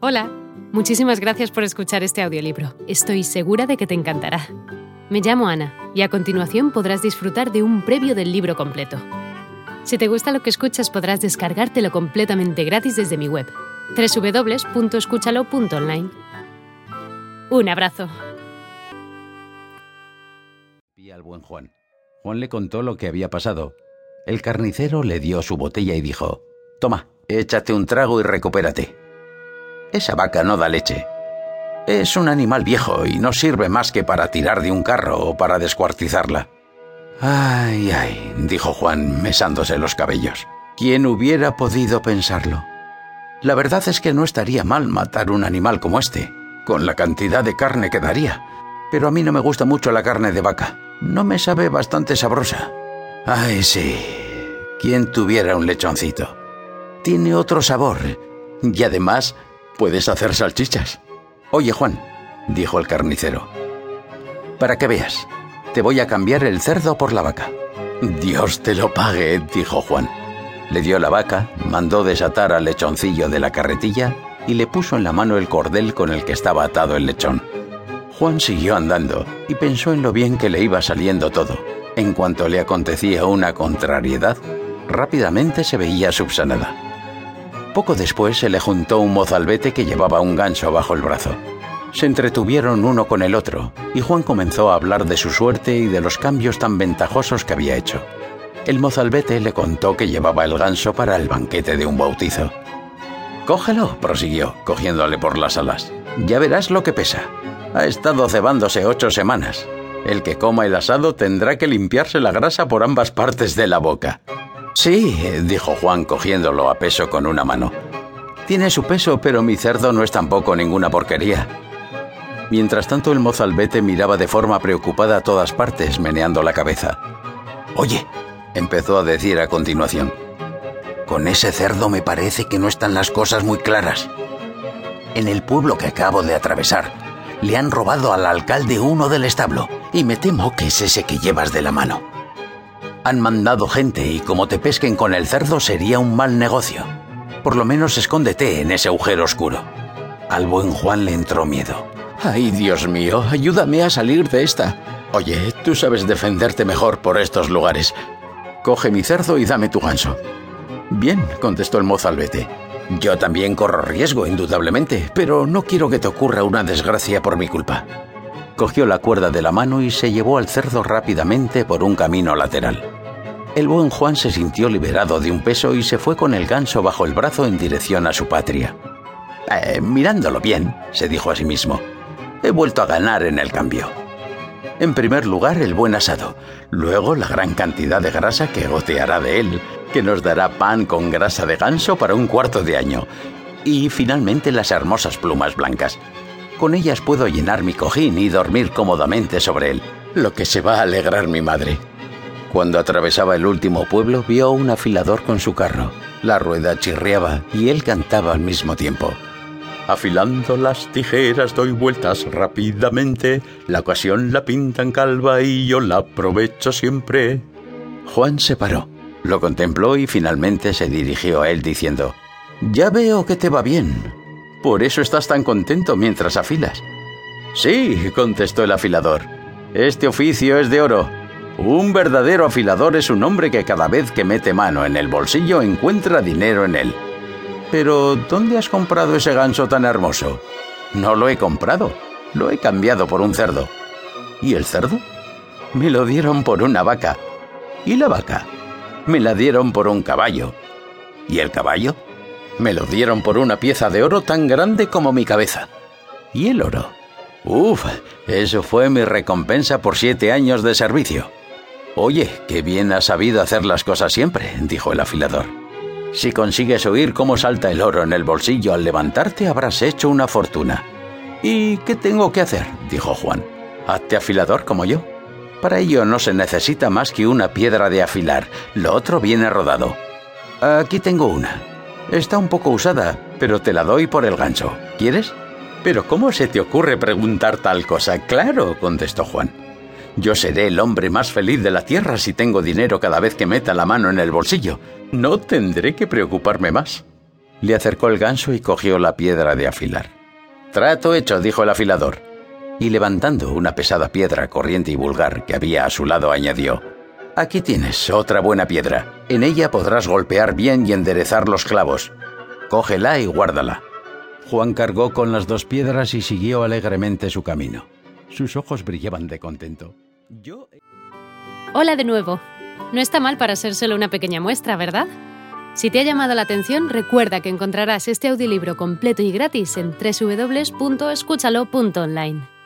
Hola, muchísimas gracias por escuchar este audiolibro. Estoy segura de que te encantará. Me llamo Ana y a continuación podrás disfrutar de un previo del libro completo. Si te gusta lo que escuchas podrás descargártelo completamente gratis desde mi web, www.escúchalo.online. Un abrazo. Y al buen Juan. Juan le contó lo que había pasado. El carnicero le dio su botella y dijo, Toma, échate un trago y recupérate. Esa vaca no da leche. Es un animal viejo y no sirve más que para tirar de un carro o para descuartizarla. Ay, ay, dijo Juan, mesándose los cabellos. ¿Quién hubiera podido pensarlo? La verdad es que no estaría mal matar un animal como este, con la cantidad de carne que daría. Pero a mí no me gusta mucho la carne de vaca. No me sabe bastante sabrosa. Ay, sí. ¿Quién tuviera un lechoncito? Tiene otro sabor. Y además puedes hacer salchichas. Oye, Juan, dijo el carnicero, para que veas, te voy a cambiar el cerdo por la vaca. Dios te lo pague, dijo Juan. Le dio la vaca, mandó desatar al lechoncillo de la carretilla y le puso en la mano el cordel con el que estaba atado el lechón. Juan siguió andando y pensó en lo bien que le iba saliendo todo. En cuanto le acontecía una contrariedad, rápidamente se veía subsanada. Poco después se le juntó un mozalbete que llevaba un gancho bajo el brazo. Se entretuvieron uno con el otro, y Juan comenzó a hablar de su suerte y de los cambios tan ventajosos que había hecho. El mozalbete le contó que llevaba el ganso para el banquete de un bautizo. Cógelo, prosiguió, cogiéndole por las alas. Ya verás lo que pesa. Ha estado cebándose ocho semanas. El que coma el asado tendrá que limpiarse la grasa por ambas partes de la boca. Sí, dijo Juan cogiéndolo a peso con una mano. Tiene su peso, pero mi cerdo no es tampoco ninguna porquería. Mientras tanto el mozalbete miraba de forma preocupada a todas partes, meneando la cabeza. Oye, empezó a decir a continuación, con ese cerdo me parece que no están las cosas muy claras. En el pueblo que acabo de atravesar, le han robado al alcalde uno del establo, y me temo que es ese que llevas de la mano. Han mandado gente y como te pesquen con el cerdo sería un mal negocio. Por lo menos escóndete en ese agujero oscuro. Al buen Juan le entró miedo. Ay, Dios mío, ayúdame a salir de esta. Oye, tú sabes defenderte mejor por estos lugares. Coge mi cerdo y dame tu ganso. Bien, contestó el mozalbete. Yo también corro riesgo, indudablemente, pero no quiero que te ocurra una desgracia por mi culpa. Cogió la cuerda de la mano y se llevó al cerdo rápidamente por un camino lateral. El buen Juan se sintió liberado de un peso y se fue con el ganso bajo el brazo en dirección a su patria. Eh, mirándolo bien, se dijo a sí mismo, he vuelto a ganar en el cambio. En primer lugar, el buen asado, luego la gran cantidad de grasa que goteará de él, que nos dará pan con grasa de ganso para un cuarto de año, y finalmente las hermosas plumas blancas. Con ellas puedo llenar mi cojín y dormir cómodamente sobre él, lo que se va a alegrar mi madre. Cuando atravesaba el último pueblo, vio un afilador con su carro. La rueda chirriaba y él cantaba al mismo tiempo. Afilando las tijeras doy vueltas rápidamente, la ocasión la pintan calva y yo la aprovecho siempre. Juan se paró, lo contempló y finalmente se dirigió a él diciendo, Ya veo que te va bien. Por eso estás tan contento mientras afilas. Sí, contestó el afilador. Este oficio es de oro un verdadero afilador es un hombre que cada vez que mete mano en el bolsillo encuentra dinero en él. Pero, ¿dónde has comprado ese ganso tan hermoso? No lo he comprado, lo he cambiado por un cerdo. ¿Y el cerdo? Me lo dieron por una vaca. ¿Y la vaca? Me la dieron por un caballo. ¿Y el caballo? Me lo dieron por una pieza de oro tan grande como mi cabeza. ¿Y el oro? Uf, eso fue mi recompensa por siete años de servicio. Oye, qué bien has sabido hacer las cosas siempre, dijo el afilador. Si consigues oír cómo salta el oro en el bolsillo al levantarte, habrás hecho una fortuna. ¿Y qué tengo que hacer? dijo Juan. Hazte afilador como yo. Para ello no se necesita más que una piedra de afilar. Lo otro viene rodado. Aquí tengo una. Está un poco usada, pero te la doy por el gancho. ¿Quieres? Pero ¿cómo se te ocurre preguntar tal cosa? Claro, contestó Juan. Yo seré el hombre más feliz de la tierra si tengo dinero cada vez que meta la mano en el bolsillo. No tendré que preocuparme más. Le acercó el ganso y cogió la piedra de afilar. Trato hecho, dijo el afilador. Y levantando una pesada piedra corriente y vulgar que había a su lado, añadió, Aquí tienes otra buena piedra. En ella podrás golpear bien y enderezar los clavos. Cógela y guárdala. Juan cargó con las dos piedras y siguió alegremente su camino. Sus ojos brillaban de contento. Hola de nuevo. No está mal para ser solo una pequeña muestra, ¿verdad? Si te ha llamado la atención, recuerda que encontrarás este audiolibro completo y gratis en www.escúchalo.online.